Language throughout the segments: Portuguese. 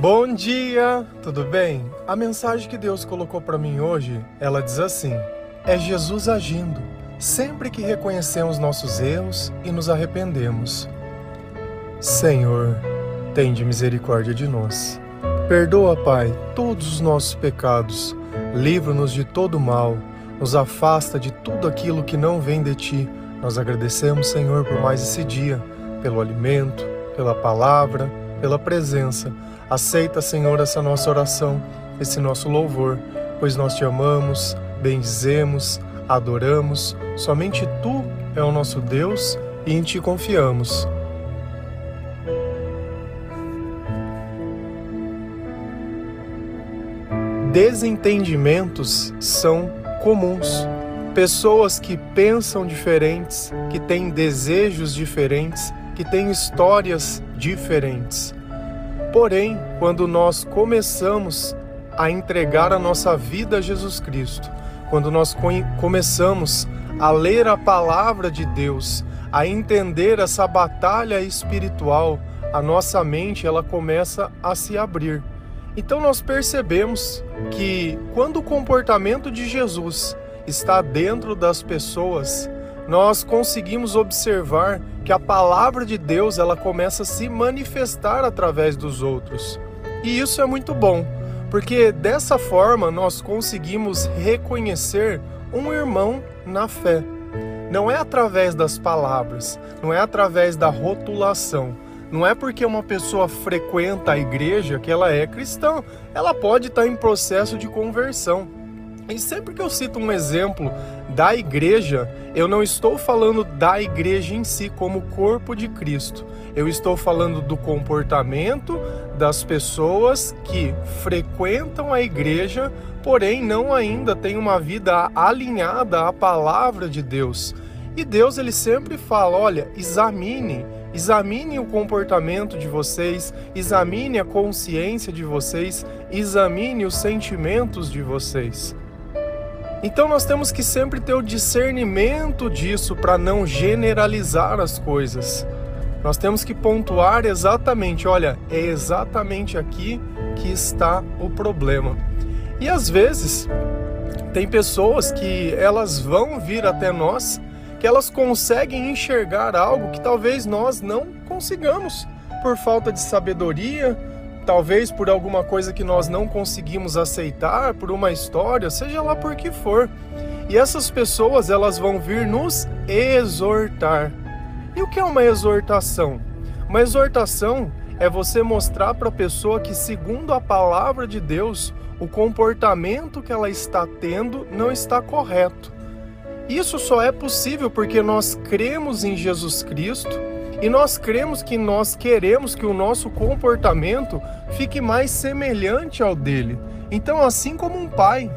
Bom dia, tudo bem? A mensagem que Deus colocou para mim hoje, ela diz assim: é Jesus agindo, sempre que reconhecemos nossos erros e nos arrependemos. Senhor, tende misericórdia de nós. Perdoa, Pai, todos os nossos pecados, livra-nos de todo mal, nos afasta de tudo aquilo que não vem de ti. Nós agradecemos, Senhor, por mais esse dia, pelo alimento, pela palavra, pela presença. Aceita, Senhor, essa nossa oração, esse nosso louvor, pois nós te amamos, bendizemos, adoramos. Somente tu é o nosso Deus e em ti confiamos. Desentendimentos são comuns. Pessoas que pensam diferentes, que têm desejos diferentes, que têm histórias diferentes. Porém, quando nós começamos a entregar a nossa vida a Jesus Cristo, quando nós começamos a ler a palavra de Deus, a entender essa batalha espiritual, a nossa mente ela começa a se abrir. Então nós percebemos que quando o comportamento de Jesus está dentro das pessoas, nós conseguimos observar que a palavra de Deus ela começa a se manifestar através dos outros. E isso é muito bom, porque dessa forma nós conseguimos reconhecer um irmão na fé. Não é através das palavras, não é através da rotulação, não é porque uma pessoa frequenta a igreja que ela é cristã. Ela pode estar em processo de conversão. E sempre que eu cito um exemplo da igreja, eu não estou falando da igreja em si como corpo de Cristo. Eu estou falando do comportamento das pessoas que frequentam a igreja, porém não ainda têm uma vida alinhada à palavra de Deus. E Deus ele sempre fala, olha, examine Examine o comportamento de vocês, examine a consciência de vocês, examine os sentimentos de vocês. Então nós temos que sempre ter o discernimento disso para não generalizar as coisas. Nós temos que pontuar exatamente, olha, é exatamente aqui que está o problema. E às vezes tem pessoas que elas vão vir até nós que elas conseguem enxergar algo que talvez nós não consigamos por falta de sabedoria, talvez por alguma coisa que nós não conseguimos aceitar, por uma história, seja lá por que for. E essas pessoas, elas vão vir nos exortar. E o que é uma exortação? Uma exortação é você mostrar para a pessoa que, segundo a palavra de Deus, o comportamento que ela está tendo não está correto. Isso só é possível porque nós cremos em Jesus Cristo e nós cremos que nós queremos que o nosso comportamento fique mais semelhante ao dele. Então, assim como um pai,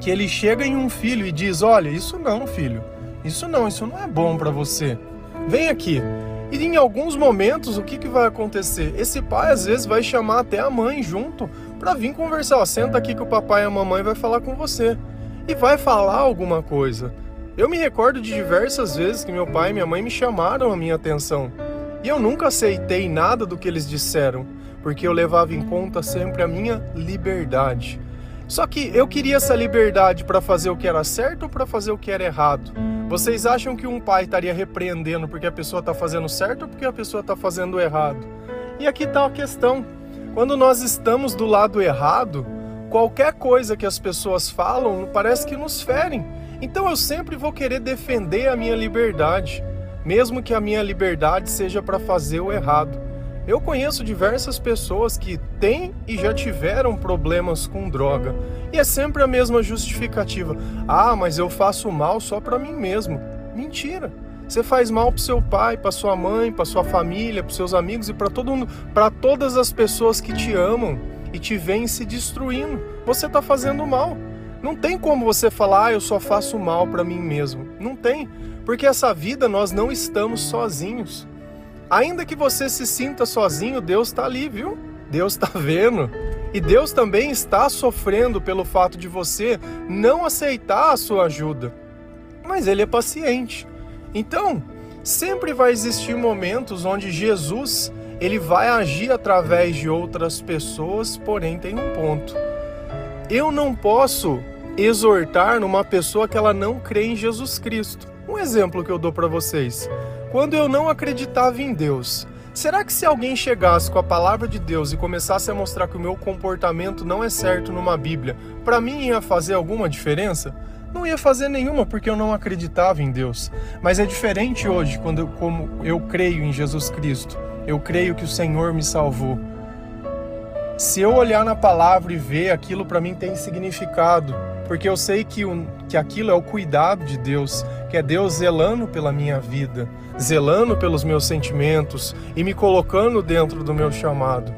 que ele chega em um filho e diz: Olha, isso não, filho, isso não, isso não é bom para você. Vem aqui. E em alguns momentos, o que, que vai acontecer? Esse pai às vezes vai chamar até a mãe junto para vir conversar. Ó, senta aqui que o papai e a mamãe vai falar com você. E vai falar alguma coisa. Eu me recordo de diversas vezes que meu pai e minha mãe me chamaram a minha atenção. E eu nunca aceitei nada do que eles disseram, porque eu levava em conta sempre a minha liberdade. Só que eu queria essa liberdade para fazer o que era certo ou para fazer o que era errado. Vocês acham que um pai estaria repreendendo porque a pessoa está fazendo certo ou porque a pessoa está fazendo errado? E aqui está a questão. Quando nós estamos do lado errado, qualquer coisa que as pessoas falam parece que nos ferem. Então eu sempre vou querer defender a minha liberdade, mesmo que a minha liberdade seja para fazer o errado. Eu conheço diversas pessoas que têm e já tiveram problemas com droga, e é sempre a mesma justificativa: "Ah, mas eu faço mal só para mim mesmo". Mentira. Você faz mal para seu pai, para sua mãe, para sua família, para seus amigos e para todo mundo, para todas as pessoas que te amam e te veem se destruindo. Você está fazendo mal. Não tem como você falar, ah, eu só faço mal para mim mesmo. Não tem, porque essa vida nós não estamos sozinhos. Ainda que você se sinta sozinho, Deus está ali, viu? Deus está vendo. E Deus também está sofrendo pelo fato de você não aceitar a sua ajuda. Mas Ele é paciente. Então, sempre vai existir momentos onde Jesus ele vai agir através de outras pessoas, porém tem um ponto. Eu não posso exortar numa pessoa que ela não crê em Jesus Cristo. Um exemplo que eu dou para vocês. Quando eu não acreditava em Deus, será que se alguém chegasse com a palavra de Deus e começasse a mostrar que o meu comportamento não é certo numa Bíblia, para mim ia fazer alguma diferença? Não ia fazer nenhuma porque eu não acreditava em Deus. Mas é diferente hoje quando eu, como eu creio em Jesus Cristo. Eu creio que o Senhor me salvou. Se eu olhar na palavra e ver aquilo para mim tem significado, porque eu sei que, o, que aquilo é o cuidado de Deus, que é Deus zelando pela minha vida, zelando pelos meus sentimentos e me colocando dentro do meu chamado.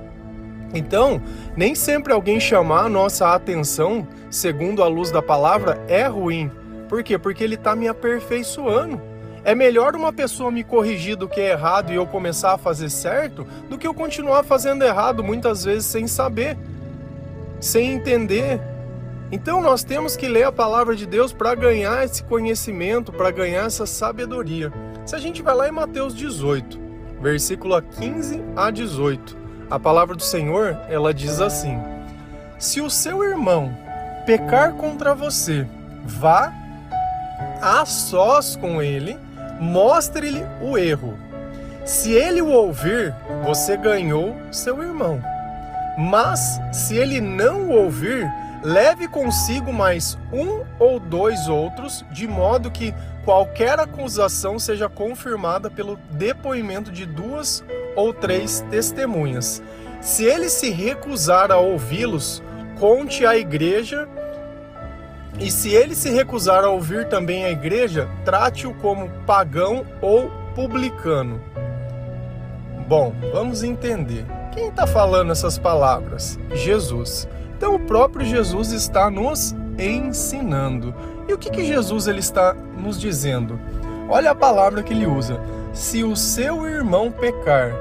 Então, nem sempre alguém chamar a nossa atenção, segundo a luz da palavra, é ruim. Por quê? Porque ele está me aperfeiçoando. É melhor uma pessoa me corrigir do que é errado e eu começar a fazer certo, do que eu continuar fazendo errado, muitas vezes sem saber, sem entender. Então nós temos que ler a palavra de Deus para ganhar esse conhecimento, para ganhar essa sabedoria. Se a gente vai lá em Mateus 18, versículo 15 a 18, a palavra do Senhor, ela diz assim: Se o seu irmão pecar contra você, vá a sós com ele mostre-lhe o erro. Se ele o ouvir, você ganhou seu irmão. Mas se ele não o ouvir, leve consigo mais um ou dois outros, de modo que qualquer acusação seja confirmada pelo depoimento de duas ou três testemunhas. Se ele se recusar a ouvi-los, conte à igreja e se ele se recusar a ouvir também a igreja, trate-o como pagão ou publicano. Bom, vamos entender. Quem está falando essas palavras? Jesus. Então o próprio Jesus está nos ensinando. E o que, que Jesus ele está nos dizendo? Olha a palavra que ele usa. Se o seu irmão pecar,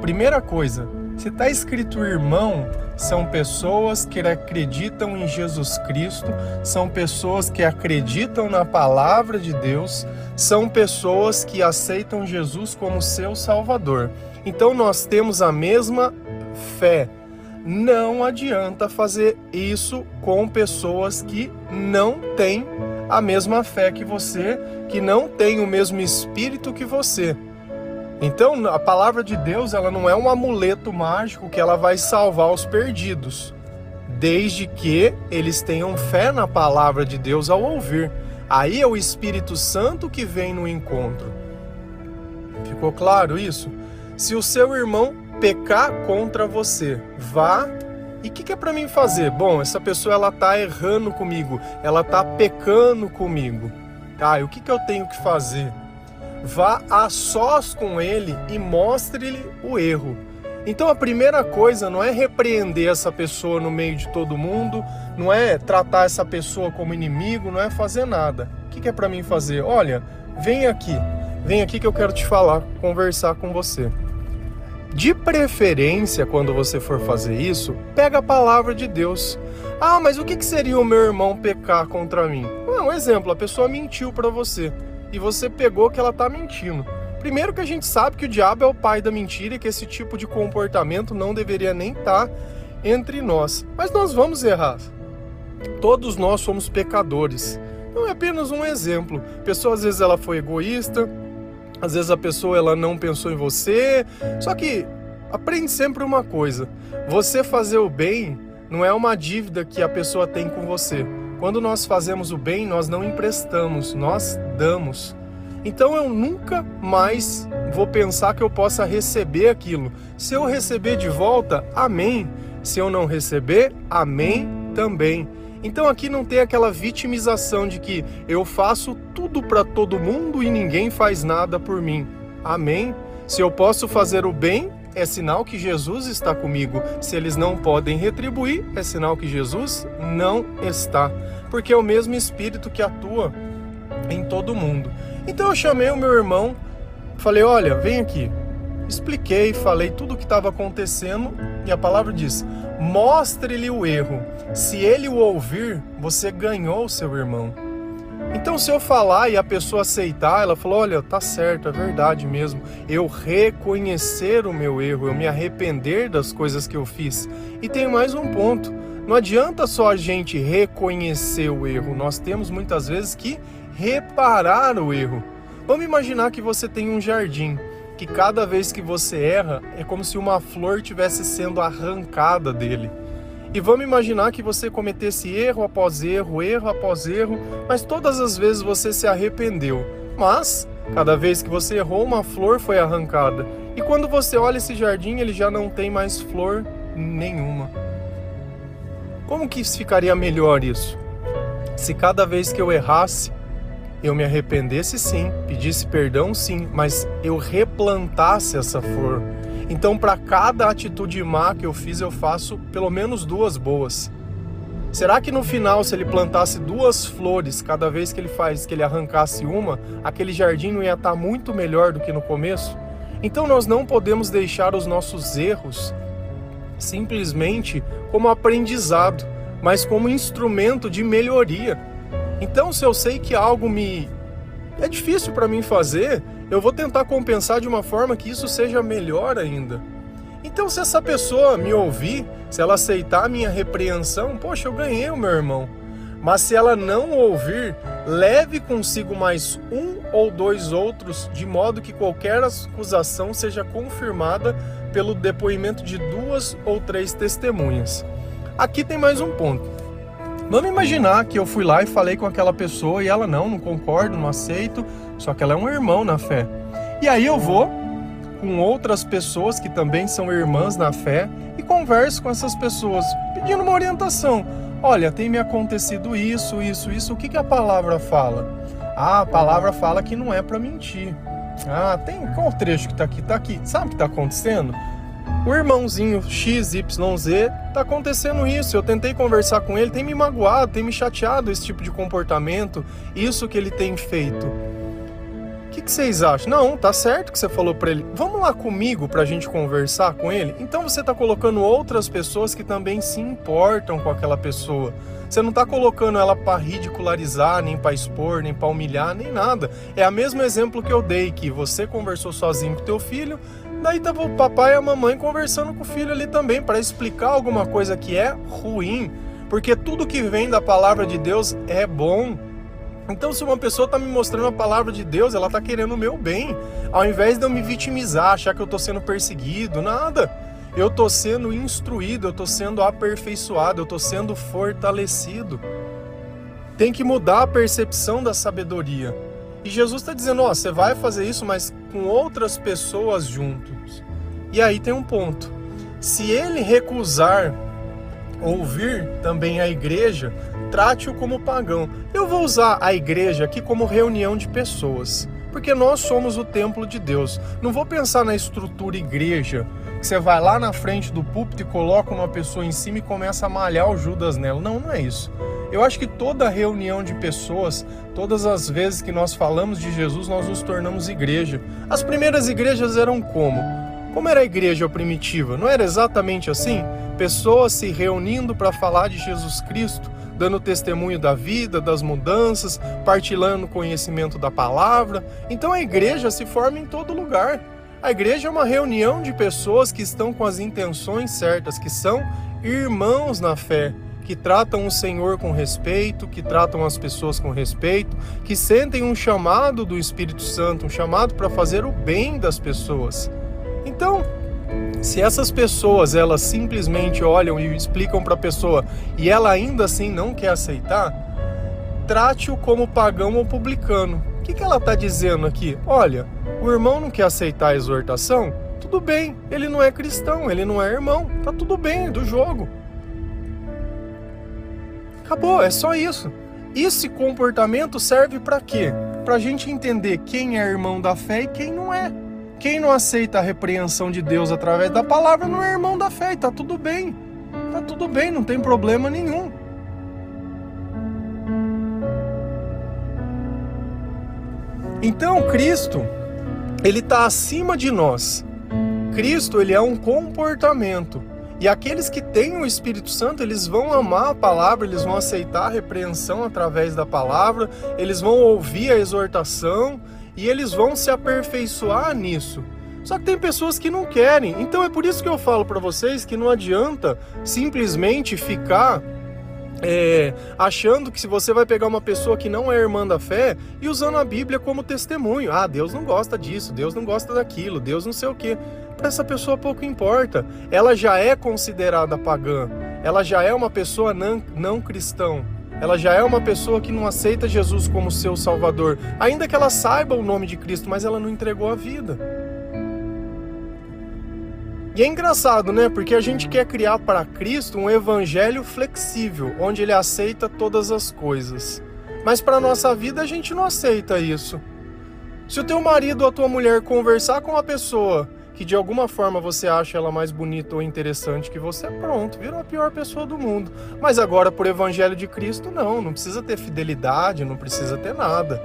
primeira coisa, se está escrito irmão, são pessoas que acreditam em Jesus Cristo, são pessoas que acreditam na palavra de Deus, são pessoas que aceitam Jesus como seu Salvador. Então nós temos a mesma fé. Não adianta fazer isso com pessoas que não têm a mesma fé que você, que não têm o mesmo espírito que você. Então, a palavra de Deus, ela não é um amuleto mágico que ela vai salvar os perdidos, desde que eles tenham fé na palavra de Deus ao ouvir. Aí é o Espírito Santo que vem no encontro. Ficou claro isso? Se o seu irmão pecar contra você, vá e o que, que, é para mim fazer? Bom, essa pessoa ela tá errando comigo, ela tá pecando comigo. Tá, e o que, que eu tenho que fazer? vá a sós com ele e mostre-lhe o erro. Então a primeira coisa não é repreender essa pessoa no meio de todo mundo, não é tratar essa pessoa como inimigo, não é fazer nada. O que é para mim fazer? Olha, vem aqui, vem aqui que eu quero te falar, conversar com você. De preferência, quando você for fazer isso, pega a palavra de Deus. Ah, mas o que seria o meu irmão pecar contra mim? Um exemplo, a pessoa mentiu para você e você pegou que ela está mentindo. Primeiro que a gente sabe que o diabo é o pai da mentira e que esse tipo de comportamento não deveria nem estar tá entre nós. Mas nós vamos errar. Todos nós somos pecadores. Não é apenas um exemplo. A pessoa às vezes ela foi egoísta, às vezes a pessoa ela não pensou em você. Só que aprende sempre uma coisa: você fazer o bem não é uma dívida que a pessoa tem com você. Quando nós fazemos o bem, nós não emprestamos, nós damos. Então eu nunca mais vou pensar que eu possa receber aquilo. Se eu receber de volta, amém. Se eu não receber, amém também. Então aqui não tem aquela vitimização de que eu faço tudo para todo mundo e ninguém faz nada por mim. Amém. Se eu posso fazer o bem, é sinal que Jesus está comigo. Se eles não podem retribuir, é sinal que Jesus não está. Porque é o mesmo Espírito que atua em todo mundo. Então eu chamei o meu irmão, falei: Olha, vem aqui. Expliquei, falei tudo o que estava acontecendo e a palavra diz: Mostre-lhe o erro. Se ele o ouvir, você ganhou o seu irmão. Então, se eu falar e a pessoa aceitar, ela falou: olha, tá certo, é verdade mesmo. Eu reconhecer o meu erro, eu me arrepender das coisas que eu fiz. E tem mais um ponto: não adianta só a gente reconhecer o erro, nós temos muitas vezes que reparar o erro. Vamos imaginar que você tem um jardim, que cada vez que você erra é como se uma flor tivesse sendo arrancada dele. E vamos imaginar que você cometesse erro após erro, erro após erro, mas todas as vezes você se arrependeu. Mas cada vez que você errou, uma flor foi arrancada. E quando você olha esse jardim, ele já não tem mais flor nenhuma. Como que ficaria melhor isso? Se cada vez que eu errasse, eu me arrependesse sim, pedisse perdão sim, mas eu replantasse essa flor. Então, para cada atitude má que eu fiz, eu faço pelo menos duas boas. Será que no final, se ele plantasse duas flores cada vez que ele faz, que ele arrancasse uma, aquele jardim não ia estar tá muito melhor do que no começo? Então, nós não podemos deixar os nossos erros simplesmente como aprendizado, mas como instrumento de melhoria. Então, se eu sei que algo me é difícil para mim fazer, eu vou tentar compensar de uma forma que isso seja melhor ainda. Então, se essa pessoa me ouvir, se ela aceitar a minha repreensão, poxa, eu ganhei o meu irmão. Mas se ela não ouvir, leve consigo mais um ou dois outros, de modo que qualquer acusação seja confirmada pelo depoimento de duas ou três testemunhas. Aqui tem mais um ponto. Vamos imaginar que eu fui lá e falei com aquela pessoa e ela não, não concordo, não aceito, só que ela é um irmão na fé. E aí eu vou com outras pessoas que também são irmãs na fé e converso com essas pessoas, pedindo uma orientação. Olha, tem me acontecido isso, isso, isso, o que, que a palavra fala? Ah, a palavra fala que não é para mentir. Ah, tem qual trecho que tá aqui? Tá aqui. Sabe o que tá acontecendo? O irmãozinho XYZ tá acontecendo isso. Eu tentei conversar com ele, tem me magoado, tem me chateado esse tipo de comportamento, isso que ele tem feito. Que, que vocês acham? Não, tá certo que você falou para ele. Vamos lá comigo pra gente conversar com ele? Então você tá colocando outras pessoas que também se importam com aquela pessoa. Você não está colocando ela para ridicularizar, nem para expor, nem para humilhar, nem nada. É o mesmo exemplo que eu dei, que você conversou sozinho com teu filho, daí tava o papai e a mamãe conversando com o filho ali também para explicar alguma coisa que é ruim, porque tudo que vem da palavra de Deus é bom. Então, se uma pessoa está me mostrando a palavra de Deus, ela está querendo o meu bem, ao invés de eu me vitimizar, achar que eu estou sendo perseguido, nada eu estou sendo instruído, eu estou sendo aperfeiçoado, eu estou sendo fortalecido. Tem que mudar a percepção da sabedoria. E Jesus está dizendo: ó, você vai fazer isso, mas com outras pessoas juntos. E aí tem um ponto. Se ele recusar ouvir também a igreja, trate-o como pagão. Eu vou usar a igreja aqui como reunião de pessoas, porque nós somos o templo de Deus. Não vou pensar na estrutura igreja que você vai lá na frente do púlpito e coloca uma pessoa em cima e começa a malhar o Judas nela. Não, não é isso. Eu acho que toda reunião de pessoas, todas as vezes que nós falamos de Jesus, nós nos tornamos igreja. As primeiras igrejas eram como? Como era a igreja primitiva? Não era exatamente assim? Pessoas se reunindo para falar de Jesus Cristo, dando testemunho da vida, das mudanças, partilhando conhecimento da palavra. Então a igreja se forma em todo lugar. A igreja é uma reunião de pessoas que estão com as intenções certas, que são irmãos na fé, que tratam o Senhor com respeito, que tratam as pessoas com respeito, que sentem um chamado do Espírito Santo, um chamado para fazer o bem das pessoas. Então, se essas pessoas elas simplesmente olham e explicam para a pessoa e ela ainda assim não quer aceitar, trate-o como pagão ou publicano. O que, que ela está dizendo aqui? Olha, o irmão não quer aceitar a exortação? Tudo bem, ele não é cristão, ele não é irmão, tá tudo bem, é do jogo. Acabou, é só isso. Esse comportamento serve para quê? Para a gente entender quem é irmão da fé e quem não é. Quem não aceita a repreensão de Deus através da palavra não é irmão da fé e tá tudo bem. Tá tudo bem, não tem problema nenhum. Então, Cristo, ele está acima de nós. Cristo, ele é um comportamento. E aqueles que têm o Espírito Santo, eles vão amar a palavra, eles vão aceitar a repreensão através da palavra, eles vão ouvir a exortação e eles vão se aperfeiçoar nisso. Só que tem pessoas que não querem. Então é por isso que eu falo para vocês que não adianta simplesmente ficar é, achando que se você vai pegar uma pessoa que não é irmã da fé e usando a Bíblia como testemunho, ah, Deus não gosta disso, Deus não gosta daquilo, Deus não sei o que. Para essa pessoa pouco importa. Ela já é considerada pagã, ela já é uma pessoa não, não cristão. Ela já é uma pessoa que não aceita Jesus como seu salvador, ainda que ela saiba o nome de Cristo, mas ela não entregou a vida. E é engraçado, né? Porque a gente quer criar para Cristo um evangelho flexível, onde ele aceita todas as coisas. Mas para nossa vida a gente não aceita isso. Se o teu marido ou a tua mulher conversar com uma pessoa que de alguma forma você acha ela mais bonita ou interessante que você, pronto, virou a pior pessoa do mundo. Mas agora por evangelho de Cristo não, não precisa ter fidelidade, não precisa ter nada.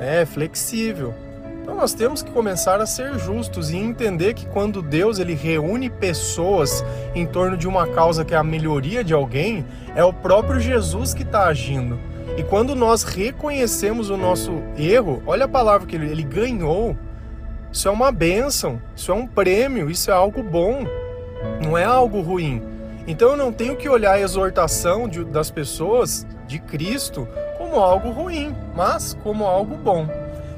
É flexível. Então nós temos que começar a ser justos e entender que quando Deus ele reúne pessoas em torno de uma causa que é a melhoria de alguém, é o próprio Jesus que está agindo. E quando nós reconhecemos o nosso erro, olha a palavra que ele, ele ganhou. Isso é uma bênção, isso é um prêmio, isso é algo bom, não é algo ruim. Então eu não tenho que olhar a exortação de, das pessoas de Cristo como algo ruim, mas como algo bom.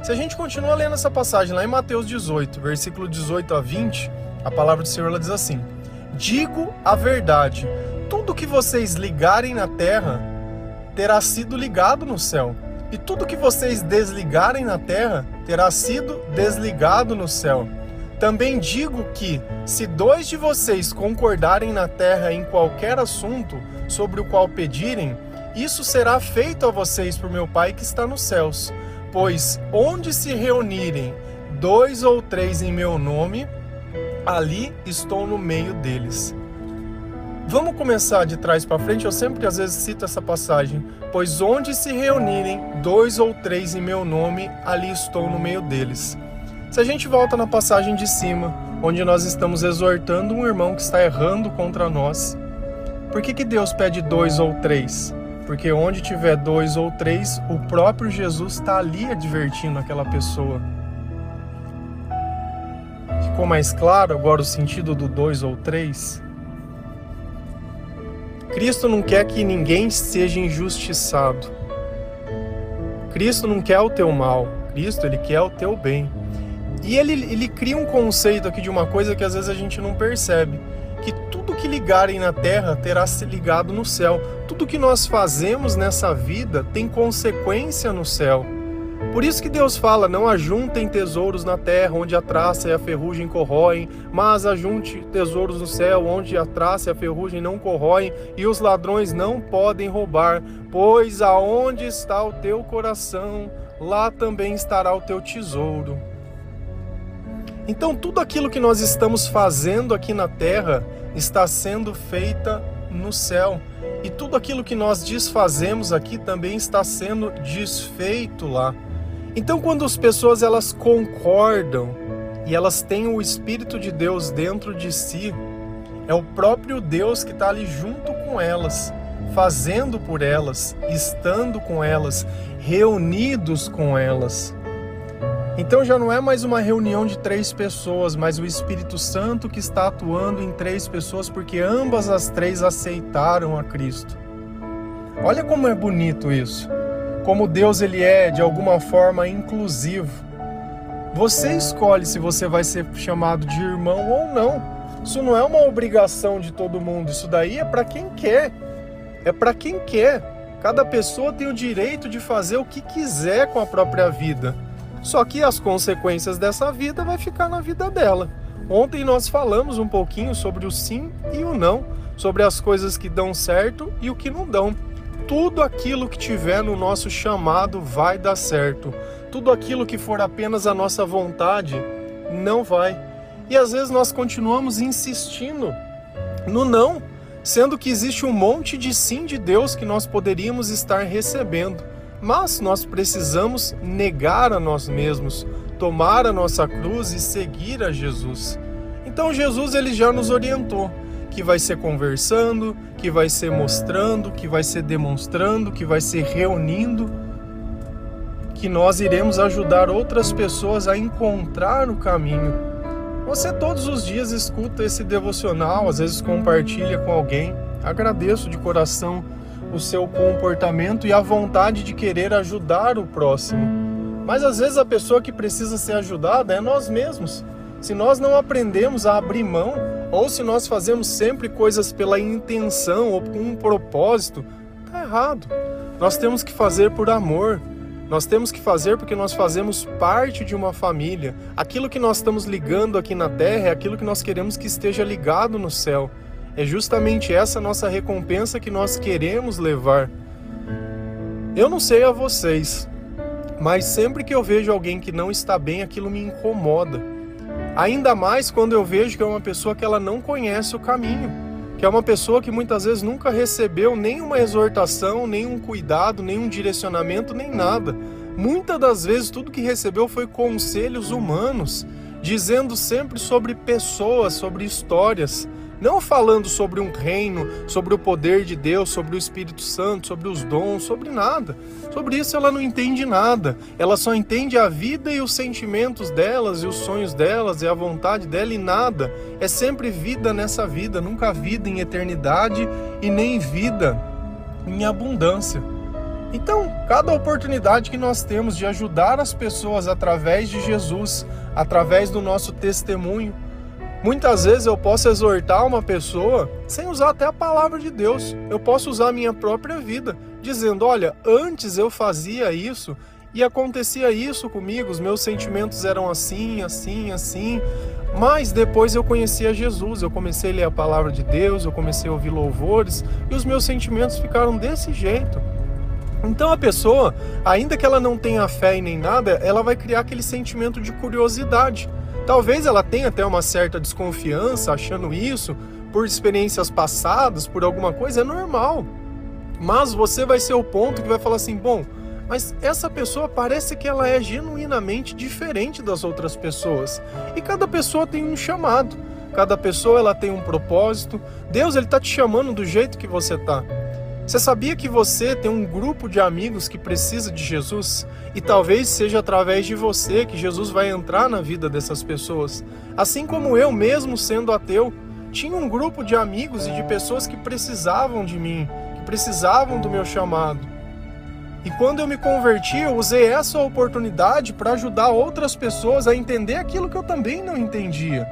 Se a gente continua lendo essa passagem lá em Mateus 18, versículo 18 a 20, a palavra do Senhor diz assim: Digo a verdade, tudo que vocês ligarem na terra terá sido ligado no céu, e tudo que vocês desligarem na terra terá sido desligado no céu. Também digo que, se dois de vocês concordarem na terra em qualquer assunto sobre o qual pedirem, isso será feito a vocês por meu Pai que está nos céus. Pois onde se reunirem dois ou três em meu nome, ali estou no meio deles. Vamos começar de trás para frente. Eu sempre às vezes cito essa passagem. Pois onde se reunirem dois ou três em meu nome, ali estou no meio deles. Se a gente volta na passagem de cima, onde nós estamos exortando um irmão que está errando contra nós, por que, que Deus pede dois ou três? Porque onde tiver dois ou três, o próprio Jesus está ali advertindo aquela pessoa. Ficou mais claro agora o sentido do dois ou três? Cristo não quer que ninguém seja injustiçado. Cristo não quer o teu mal. Cristo, ele quer o teu bem. E ele, ele cria um conceito aqui de uma coisa que às vezes a gente não percebe que tudo que ligarem na terra terá se ligado no céu. Tudo que nós fazemos nessa vida tem consequência no céu. Por isso que Deus fala: não ajuntem tesouros na terra, onde a traça e a ferrugem corroem, mas ajunte tesouros no céu, onde a traça e a ferrugem não corroem, e os ladrões não podem roubar. Pois aonde está o teu coração, lá também estará o teu tesouro. Então, tudo aquilo que nós estamos fazendo aqui na terra está sendo feita no céu. E tudo aquilo que nós desfazemos aqui também está sendo desfeito lá. Então, quando as pessoas elas concordam e elas têm o Espírito de Deus dentro de si, é o próprio Deus que está ali junto com elas, fazendo por elas, estando com elas, reunidos com elas. Então já não é mais uma reunião de três pessoas, mas o Espírito Santo que está atuando em três pessoas, porque ambas as três aceitaram a Cristo. Olha como é bonito isso. Como Deus ele é de alguma forma inclusivo. Você escolhe se você vai ser chamado de irmão ou não. Isso não é uma obrigação de todo mundo, isso daí é para quem quer. É para quem quer. Cada pessoa tem o direito de fazer o que quiser com a própria vida. Só que as consequências dessa vida vai ficar na vida dela. Ontem nós falamos um pouquinho sobre o sim e o não, sobre as coisas que dão certo e o que não dão. Tudo aquilo que tiver no nosso chamado vai dar certo. Tudo aquilo que for apenas a nossa vontade não vai. E às vezes nós continuamos insistindo no não, sendo que existe um monte de sim de Deus que nós poderíamos estar recebendo. Mas nós precisamos negar a nós mesmos, tomar a nossa cruz e seguir a Jesus. Então Jesus ele já nos orientou que vai ser conversando, que vai ser mostrando, que vai ser demonstrando, que vai ser reunindo, que nós iremos ajudar outras pessoas a encontrar o caminho. Você todos os dias escuta esse devocional, às vezes compartilha com alguém. Agradeço de coração o seu comportamento e a vontade de querer ajudar o próximo. Mas às vezes a pessoa que precisa ser ajudada é nós mesmos. Se nós não aprendemos a abrir mão, ou se nós fazemos sempre coisas pela intenção ou com um propósito, tá errado. Nós temos que fazer por amor. Nós temos que fazer porque nós fazemos parte de uma família. Aquilo que nós estamos ligando aqui na terra é aquilo que nós queremos que esteja ligado no céu. É justamente essa nossa recompensa que nós queremos levar. Eu não sei a vocês, mas sempre que eu vejo alguém que não está bem, aquilo me incomoda. Ainda mais quando eu vejo que é uma pessoa que ela não conhece o caminho, que é uma pessoa que muitas vezes nunca recebeu nenhuma exortação, nenhum cuidado, nenhum direcionamento, nem nada. Muitas das vezes tudo que recebeu foi conselhos humanos, dizendo sempre sobre pessoas, sobre histórias, não falando sobre um reino, sobre o poder de Deus, sobre o Espírito Santo, sobre os dons, sobre nada. Sobre isso ela não entende nada. Ela só entende a vida e os sentimentos delas e os sonhos delas e a vontade dela e nada. É sempre vida nessa vida, nunca vida em eternidade e nem vida em abundância. Então, cada oportunidade que nós temos de ajudar as pessoas através de Jesus, através do nosso testemunho, Muitas vezes eu posso exortar uma pessoa sem usar até a palavra de Deus. Eu posso usar a minha própria vida, dizendo: olha, antes eu fazia isso e acontecia isso comigo, os meus sentimentos eram assim, assim, assim. Mas depois eu conhecia Jesus, eu comecei a ler a palavra de Deus, eu comecei a ouvir louvores e os meus sentimentos ficaram desse jeito. Então a pessoa, ainda que ela não tenha fé e nem nada, ela vai criar aquele sentimento de curiosidade. Talvez ela tenha até uma certa desconfiança achando isso por experiências passadas, por alguma coisa, é normal. Mas você vai ser o ponto que vai falar assim: bom, mas essa pessoa parece que ela é genuinamente diferente das outras pessoas. E cada pessoa tem um chamado, cada pessoa ela tem um propósito. Deus ele tá te chamando do jeito que você tá. Você sabia que você tem um grupo de amigos que precisa de Jesus? E talvez seja através de você que Jesus vai entrar na vida dessas pessoas. Assim como eu, mesmo sendo ateu, tinha um grupo de amigos e de pessoas que precisavam de mim, que precisavam do meu chamado. E quando eu me converti, eu usei essa oportunidade para ajudar outras pessoas a entender aquilo que eu também não entendia,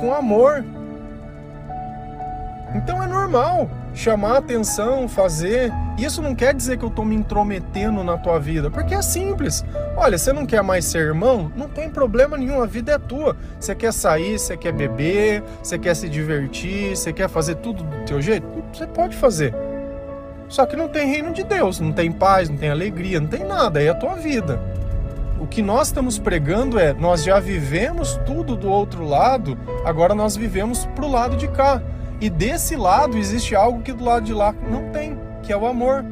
com amor. Então é normal chamar atenção, fazer. Isso não quer dizer que eu estou me intrometendo na tua vida, porque é simples. Olha, você não quer mais ser irmão? Não tem problema nenhum, a vida é tua. Você quer sair, você quer beber, você quer se divertir, você quer fazer tudo do teu jeito? Você pode fazer. Só que não tem reino de Deus, não tem paz, não tem alegria, não tem nada, é a tua vida. O que nós estamos pregando é: nós já vivemos tudo do outro lado, agora nós vivemos pro lado de cá. E desse lado existe algo que do lado de lá não tem, que é o amor,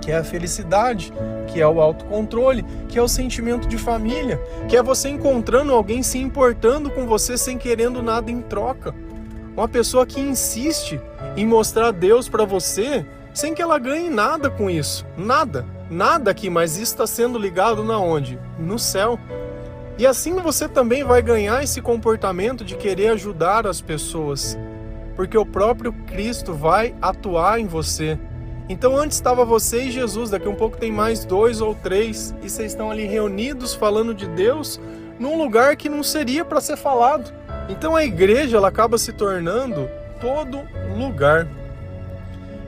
que é a felicidade, que é o autocontrole, que é o sentimento de família, que é você encontrando alguém se importando com você sem querendo nada em troca. Uma pessoa que insiste em mostrar Deus para você sem que ela ganhe nada com isso. Nada. Nada aqui, mas isso está sendo ligado na onde? No céu. E assim você também vai ganhar esse comportamento de querer ajudar as pessoas porque o próprio Cristo vai atuar em você. Então antes estava você e Jesus, daqui um pouco tem mais dois ou três, e vocês estão ali reunidos falando de Deus num lugar que não seria para ser falado. Então a igreja ela acaba se tornando todo lugar.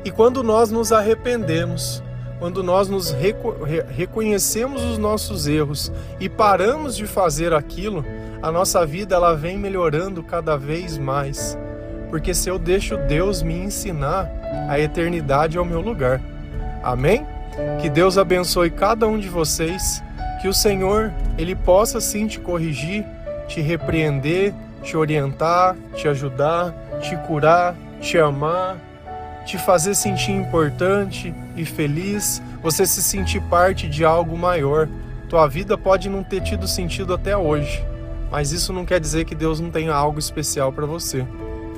E quando nós nos arrependemos, quando nós nos reco reconhecemos os nossos erros e paramos de fazer aquilo, a nossa vida ela vem melhorando cada vez mais porque se eu deixo Deus me ensinar, a eternidade é o meu lugar. Amém? Que Deus abençoe cada um de vocês, que o Senhor ele possa sim te corrigir, te repreender, te orientar, te ajudar, te curar, te amar, te fazer sentir importante e feliz, você se sentir parte de algo maior. Tua vida pode não ter tido sentido até hoje, mas isso não quer dizer que Deus não tenha algo especial para você.